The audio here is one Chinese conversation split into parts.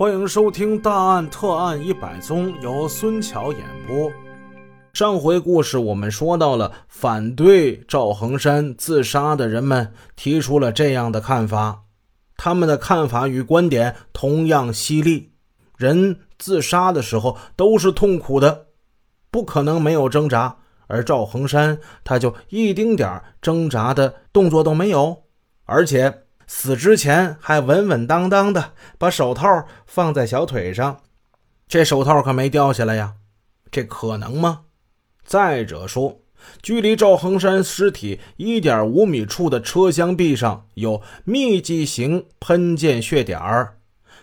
欢迎收听《大案特案一百宗》，由孙桥演播。上回故事我们说到了，反对赵恒山自杀的人们提出了这样的看法，他们的看法与观点同样犀利。人自杀的时候都是痛苦的，不可能没有挣扎，而赵恒山他就一丁点挣扎的动作都没有，而且。死之前还稳稳当当的把手套放在小腿上，这手套可没掉下来呀，这可能吗？再者说，距离赵恒山尸体一点五米处的车厢壁上有密集型喷溅血点儿，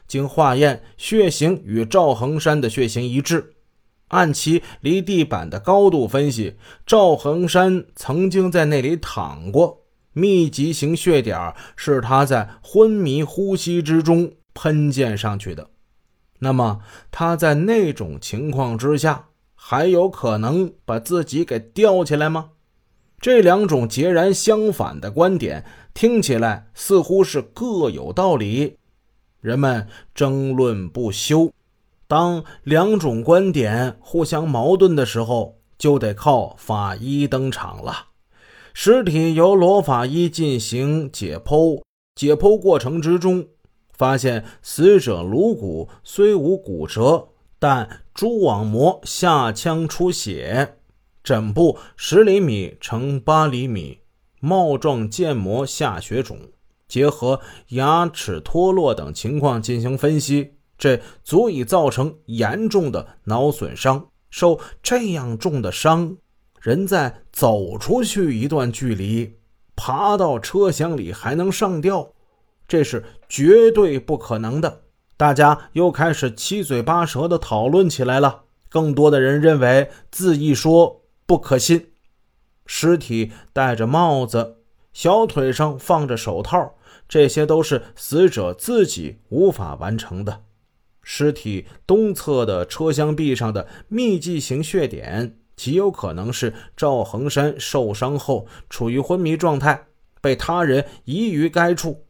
经化验，血型与赵恒山的血型一致。按其离地板的高度分析，赵恒山曾经在那里躺过。密集型血点是他在昏迷呼吸之中喷溅上去的，那么他在那种情况之下还有可能把自己给吊起来吗？这两种截然相反的观点听起来似乎是各有道理，人们争论不休。当两种观点互相矛盾的时候，就得靠法医登场了。尸体由罗法医进行解剖，解剖过程之中，发现死者颅骨虽无骨折，但蛛网膜下腔出血，枕部十厘米乘八厘米，帽状腱膜下血肿，结合牙齿脱落等情况进行分析，这足以造成严重的脑损伤。受这样重的伤。人在走出去一段距离，爬到车厢里还能上吊，这是绝对不可能的。大家又开始七嘴八舌的讨论起来了。更多的人认为自一说不可信。尸体戴着帽子，小腿上放着手套，这些都是死者自己无法完成的。尸体东侧的车厢壁上的密集型血点。极有可能是赵恒山受伤后处于昏迷状态，被他人移于该处，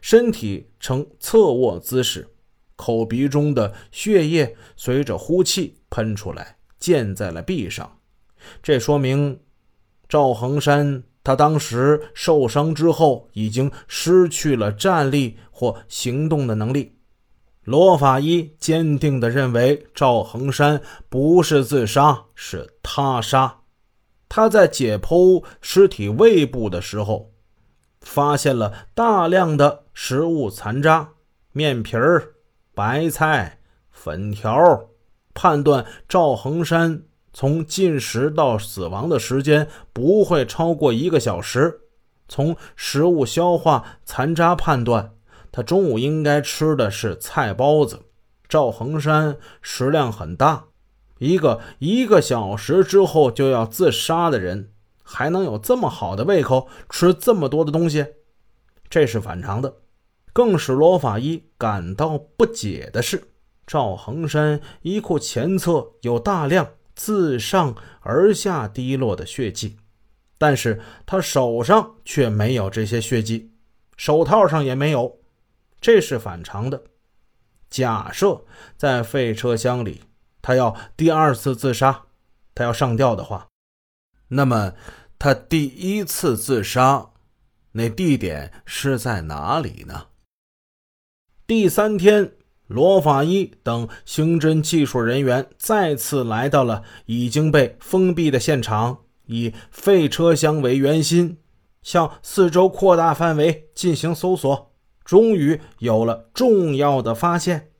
身体呈侧卧姿势，口鼻中的血液随着呼气喷出来，溅在了壁上。这说明赵恒山他当时受伤之后已经失去了站立或行动的能力。罗法医坚定地认为赵恒山不是自杀，是他杀。他在解剖尸体胃部的时候，发现了大量的食物残渣、面皮儿、白菜、粉条，判断赵恒山从进食到死亡的时间不会超过一个小时。从食物消化残渣判断。他中午应该吃的是菜包子。赵恒山食量很大，一个一个小时之后就要自杀的人，还能有这么好的胃口吃这么多的东西？这是反常的。更使罗法医感到不解的是，赵恒山衣裤前侧有大量自上而下滴落的血迹，但是他手上却没有这些血迹，手套上也没有。这是反常的。假设在废车厢里，他要第二次自杀，他要上吊的话，那么他第一次自杀那地点是在哪里呢？第三天，罗法医等刑侦技术人员再次来到了已经被封闭的现场，以废车厢为圆心，向四周扩大范围进行搜索。终于有了重要的发现，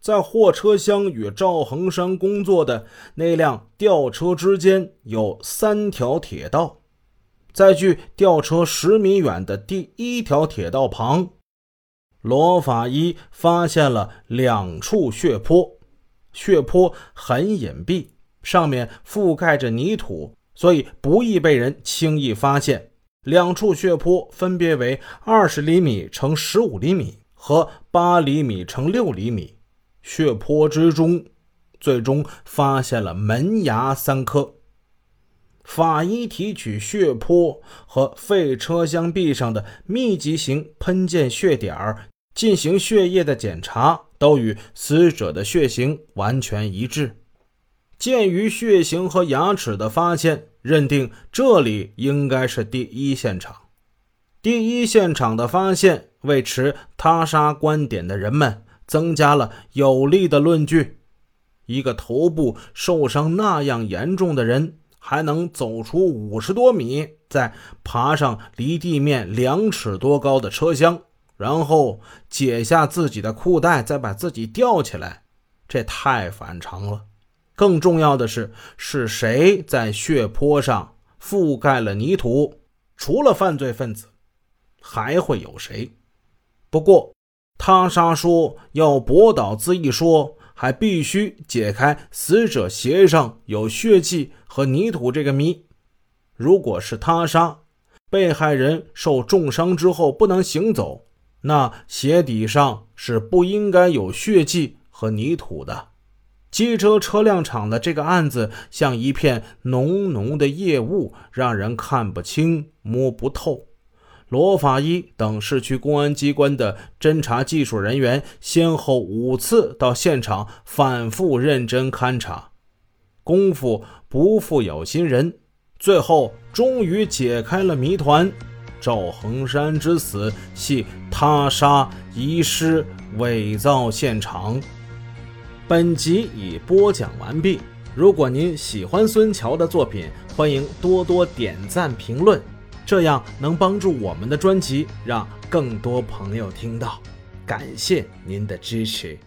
在货车厢与赵恒山工作的那辆吊车之间有三条铁道，在距吊车十米远的第一条铁道旁，罗法医发现了两处血泊，血泊很隐蔽，上面覆盖着泥土，所以不易被人轻易发现。两处血泊分别为二十厘米乘十五厘米和八厘米乘六厘米。血泊之中，最终发现了门牙三颗。法医提取血泊和废车厢壁上的密集型喷溅血点儿进行血液的检查，都与死者的血型完全一致。鉴于血型和牙齿的发现，认定这里应该是第一现场。第一现场的发现，为持他杀观点的人们增加了有力的论据。一个头部受伤那样严重的人，还能走出五十多米，再爬上离地面两尺多高的车厢，然后解下自己的裤带，再把自己吊起来，这太反常了。更重要的是，是谁在血泊上覆盖了泥土？除了犯罪分子，还会有谁？不过，他杀说要驳倒自缢说，还必须解开死者鞋上有血迹和泥土这个谜。如果是他杀，被害人受重伤之后不能行走，那鞋底上是不应该有血迹和泥土的。机车车辆厂的这个案子像一片浓浓的夜雾，让人看不清、摸不透。罗法医等市区公安机关的侦查技术人员先后五次到现场，反复认真勘查，功夫不负有心人，最后终于解开了谜团：赵恒山之死系他杀、遗失、伪造现场。本集已播讲完毕。如果您喜欢孙桥的作品，欢迎多多点赞评论，这样能帮助我们的专辑让更多朋友听到。感谢您的支持。